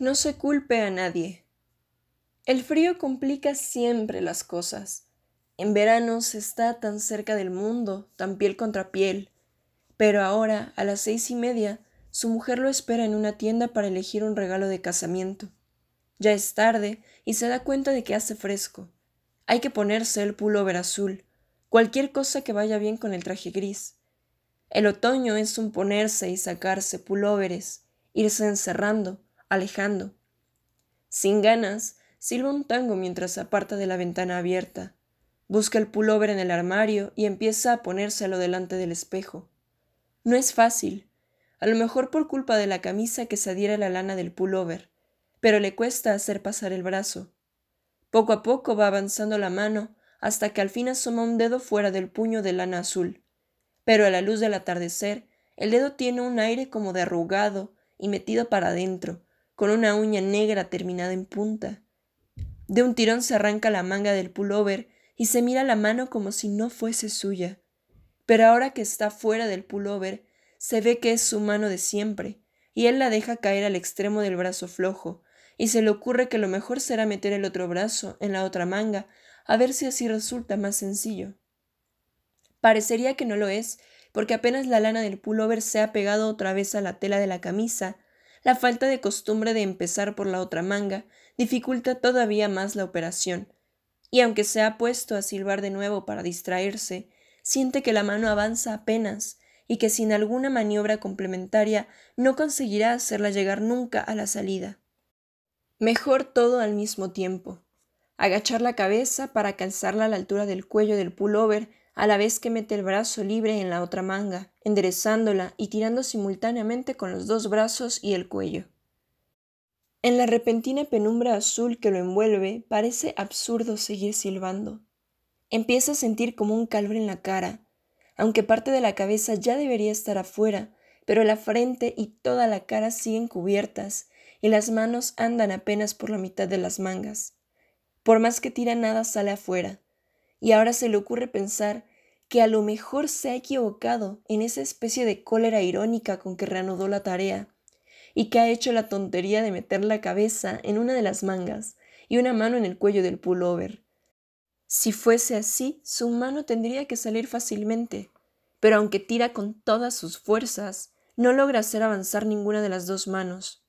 No se culpe a nadie. El frío complica siempre las cosas. En verano se está tan cerca del mundo, tan piel contra piel. Pero ahora, a las seis y media, su mujer lo espera en una tienda para elegir un regalo de casamiento. Ya es tarde y se da cuenta de que hace fresco. Hay que ponerse el pullover azul, cualquier cosa que vaya bien con el traje gris. El otoño es un ponerse y sacarse pulóveres, irse encerrando, alejando. Sin ganas, silba un tango mientras se aparta de la ventana abierta. Busca el pullover en el armario y empieza a ponérselo delante del espejo. No es fácil, a lo mejor por culpa de la camisa que se adhiere a la lana del pullover, pero le cuesta hacer pasar el brazo. Poco a poco va avanzando la mano hasta que al fin asoma un dedo fuera del puño de lana azul pero a la luz del atardecer el dedo tiene un aire como de arrugado y metido para adentro, con una uña negra terminada en punta. De un tirón se arranca la manga del pullover y se mira la mano como si no fuese suya. Pero ahora que está fuera del pullover, se ve que es su mano de siempre, y él la deja caer al extremo del brazo flojo, y se le ocurre que lo mejor será meter el otro brazo en la otra manga, a ver si así resulta más sencillo. Parecería que no lo es, porque apenas la lana del pullover se ha pegado otra vez a la tela de la camisa, la falta de costumbre de empezar por la otra manga dificulta todavía más la operación, y aunque se ha puesto a silbar de nuevo para distraerse, siente que la mano avanza apenas y que sin alguna maniobra complementaria no conseguirá hacerla llegar nunca a la salida. Mejor todo al mismo tiempo. Agachar la cabeza para calzarla a la altura del cuello del pullover a la vez que mete el brazo libre en la otra manga, enderezándola y tirando simultáneamente con los dos brazos y el cuello. En la repentina penumbra azul que lo envuelve, parece absurdo seguir silbando. Empieza a sentir como un calor en la cara, aunque parte de la cabeza ya debería estar afuera, pero la frente y toda la cara siguen cubiertas y las manos andan apenas por la mitad de las mangas. Por más que tira nada sale afuera, y ahora se le ocurre pensar que a lo mejor se ha equivocado en esa especie de cólera irónica con que reanudó la tarea, y que ha hecho la tontería de meter la cabeza en una de las mangas y una mano en el cuello del pullover. Si fuese así, su mano tendría que salir fácilmente, pero aunque tira con todas sus fuerzas, no logra hacer avanzar ninguna de las dos manos,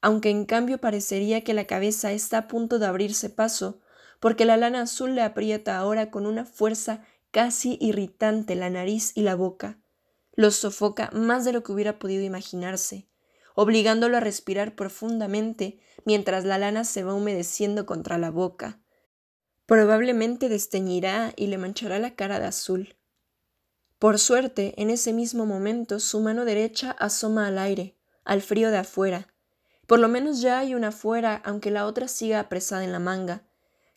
aunque en cambio parecería que la cabeza está a punto de abrirse paso, porque la lana azul le aprieta ahora con una fuerza casi irritante la nariz y la boca. Los sofoca más de lo que hubiera podido imaginarse, obligándolo a respirar profundamente mientras la lana se va humedeciendo contra la boca. Probablemente desteñirá y le manchará la cara de azul. Por suerte, en ese mismo momento su mano derecha asoma al aire, al frío de afuera. Por lo menos ya hay una afuera, aunque la otra siga apresada en la manga,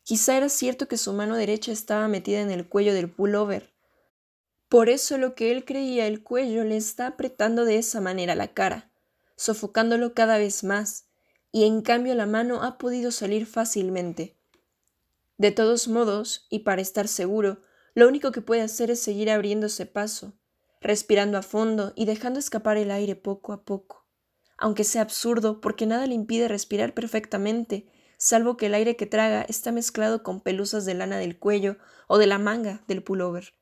Quizá era cierto que su mano derecha estaba metida en el cuello del pullover. Por eso lo que él creía el cuello le está apretando de esa manera la cara, sofocándolo cada vez más, y en cambio la mano ha podido salir fácilmente. De todos modos, y para estar seguro, lo único que puede hacer es seguir abriéndose paso, respirando a fondo y dejando escapar el aire poco a poco, aunque sea absurdo porque nada le impide respirar perfectamente salvo que el aire que traga está mezclado con pelusas de lana del cuello o de la manga del pullover.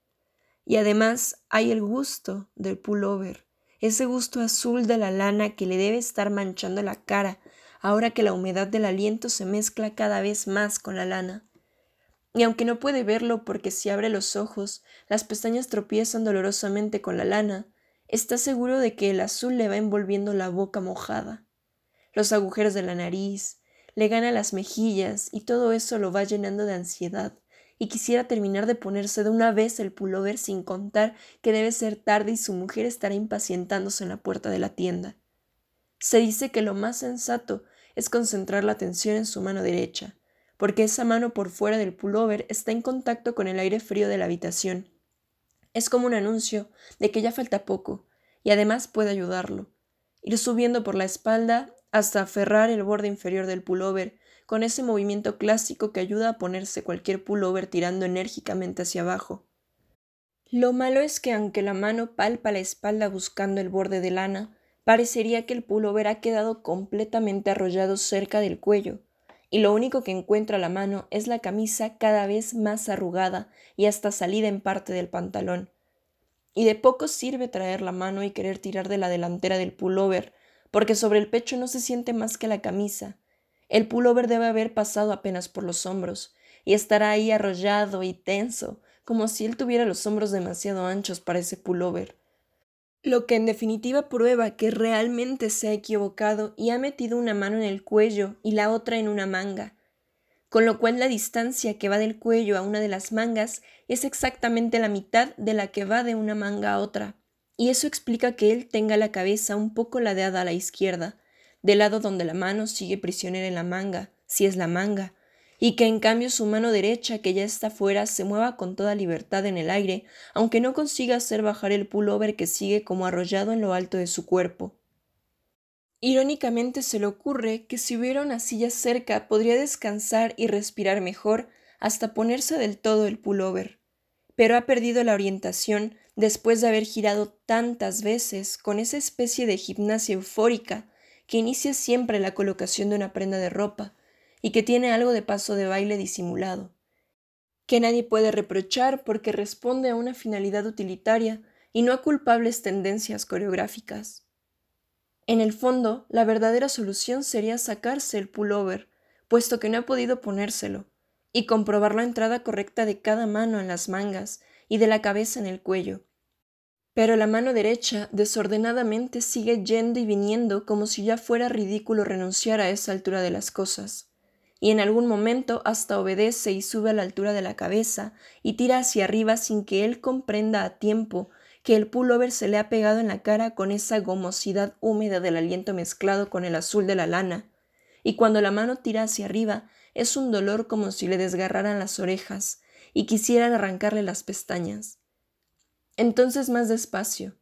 Y además hay el gusto del pullover, ese gusto azul de la lana que le debe estar manchando la cara ahora que la humedad del aliento se mezcla cada vez más con la lana. Y aunque no puede verlo porque si abre los ojos las pestañas tropiezan dolorosamente con la lana, está seguro de que el azul le va envolviendo la boca mojada. Los agujeros de la nariz, le gana las mejillas y todo eso lo va llenando de ansiedad y quisiera terminar de ponerse de una vez el pullover sin contar que debe ser tarde y su mujer estará impacientándose en la puerta de la tienda. Se dice que lo más sensato es concentrar la atención en su mano derecha, porque esa mano por fuera del pullover está en contacto con el aire frío de la habitación. Es como un anuncio de que ya falta poco, y además puede ayudarlo. Ir subiendo por la espalda hasta aferrar el borde inferior del pullover con ese movimiento clásico que ayuda a ponerse cualquier pullover tirando enérgicamente hacia abajo. Lo malo es que aunque la mano palpa la espalda buscando el borde de lana, Parecería que el pullover ha quedado completamente arrollado cerca del cuello, y lo único que encuentra la mano es la camisa cada vez más arrugada y hasta salida en parte del pantalón. Y de poco sirve traer la mano y querer tirar de la delantera del pullover, porque sobre el pecho no se siente más que la camisa. El pullover debe haber pasado apenas por los hombros, y estará ahí arrollado y tenso, como si él tuviera los hombros demasiado anchos para ese pullover. Lo que en definitiva prueba que realmente se ha equivocado y ha metido una mano en el cuello y la otra en una manga, con lo cual la distancia que va del cuello a una de las mangas es exactamente la mitad de la que va de una manga a otra, y eso explica que él tenga la cabeza un poco ladeada a la izquierda, del lado donde la mano sigue prisionera en la manga, si es la manga, y que en cambio su mano derecha, que ya está fuera, se mueva con toda libertad en el aire, aunque no consiga hacer bajar el pullover que sigue como arrollado en lo alto de su cuerpo. Irónicamente se le ocurre que si hubiera una silla cerca podría descansar y respirar mejor hasta ponerse del todo el pullover. Pero ha perdido la orientación después de haber girado tantas veces con esa especie de gimnasia eufórica que inicia siempre la colocación de una prenda de ropa, y que tiene algo de paso de baile disimulado, que nadie puede reprochar porque responde a una finalidad utilitaria y no a culpables tendencias coreográficas. En el fondo, la verdadera solución sería sacarse el pullover, puesto que no ha podido ponérselo, y comprobar la entrada correcta de cada mano en las mangas y de la cabeza en el cuello. Pero la mano derecha desordenadamente sigue yendo y viniendo como si ya fuera ridículo renunciar a esa altura de las cosas y en algún momento hasta obedece y sube a la altura de la cabeza y tira hacia arriba sin que él comprenda a tiempo que el pullover se le ha pegado en la cara con esa gomosidad húmeda del aliento mezclado con el azul de la lana, y cuando la mano tira hacia arriba es un dolor como si le desgarraran las orejas y quisieran arrancarle las pestañas. Entonces más despacio.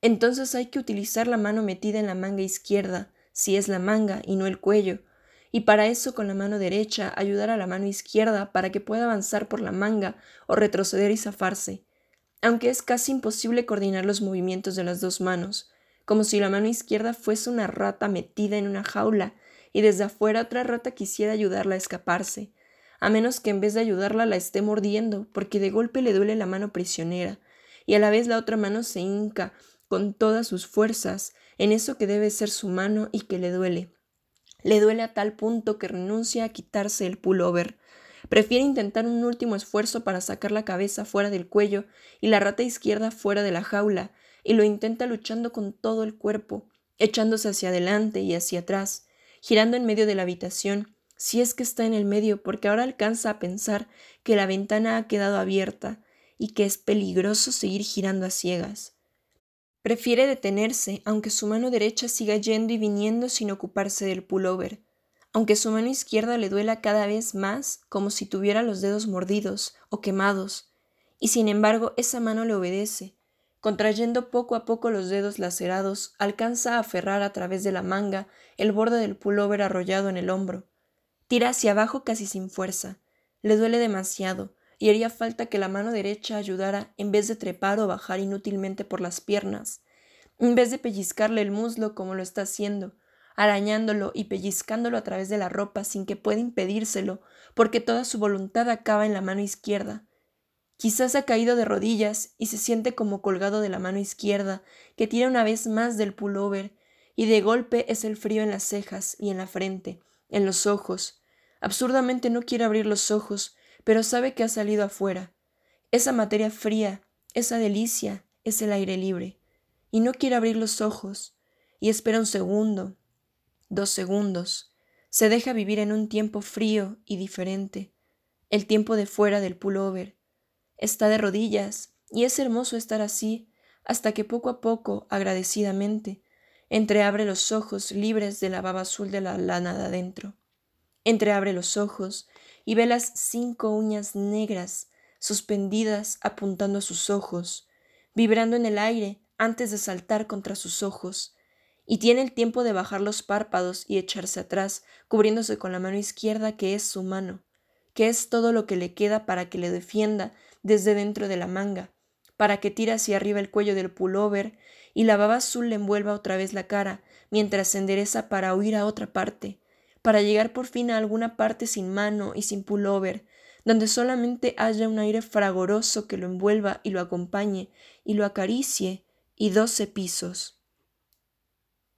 Entonces hay que utilizar la mano metida en la manga izquierda, si es la manga y no el cuello, y para eso con la mano derecha ayudar a la mano izquierda para que pueda avanzar por la manga o retroceder y zafarse, aunque es casi imposible coordinar los movimientos de las dos manos, como si la mano izquierda fuese una rata metida en una jaula y desde afuera otra rata quisiera ayudarla a escaparse, a menos que en vez de ayudarla la esté mordiendo, porque de golpe le duele la mano prisionera, y a la vez la otra mano se hinca con todas sus fuerzas en eso que debe ser su mano y que le duele. Le duele a tal punto que renuncia a quitarse el pullover. Prefiere intentar un último esfuerzo para sacar la cabeza fuera del cuello y la rata izquierda fuera de la jaula, y lo intenta luchando con todo el cuerpo, echándose hacia adelante y hacia atrás, girando en medio de la habitación, si es que está en el medio, porque ahora alcanza a pensar que la ventana ha quedado abierta y que es peligroso seguir girando a ciegas. Prefiere detenerse, aunque su mano derecha siga yendo y viniendo sin ocuparse del pullover, aunque su mano izquierda le duela cada vez más como si tuviera los dedos mordidos o quemados, y sin embargo esa mano le obedece. Contrayendo poco a poco los dedos lacerados, alcanza a aferrar a través de la manga el borde del pullover arrollado en el hombro. Tira hacia abajo casi sin fuerza. Le duele demasiado, y haría falta que la mano derecha ayudara en vez de trepar o bajar inútilmente por las piernas, en vez de pellizcarle el muslo como lo está haciendo, arañándolo y pellizcándolo a través de la ropa sin que pueda impedírselo, porque toda su voluntad acaba en la mano izquierda. Quizás ha caído de rodillas y se siente como colgado de la mano izquierda, que tira una vez más del pullover, y de golpe es el frío en las cejas y en la frente, en los ojos. Absurdamente no quiere abrir los ojos, pero sabe que ha salido afuera. Esa materia fría, esa delicia, es el aire libre. Y no quiere abrir los ojos, y espera un segundo, dos segundos. Se deja vivir en un tiempo frío y diferente, el tiempo de fuera del pullover. Está de rodillas, y es hermoso estar así, hasta que poco a poco, agradecidamente, entreabre los ojos libres de la baba azul de la lana de adentro. Entreabre los ojos y ve las cinco uñas negras suspendidas apuntando a sus ojos, vibrando en el aire antes de saltar contra sus ojos, y tiene el tiempo de bajar los párpados y echarse atrás, cubriéndose con la mano izquierda que es su mano, que es todo lo que le queda para que le defienda desde dentro de la manga, para que tire hacia arriba el cuello del pullover y la baba azul le envuelva otra vez la cara, mientras se endereza para huir a otra parte, para llegar por fin a alguna parte sin mano y sin pullover, donde solamente haya un aire fragoroso que lo envuelva y lo acompañe y lo acaricie, y doce pisos.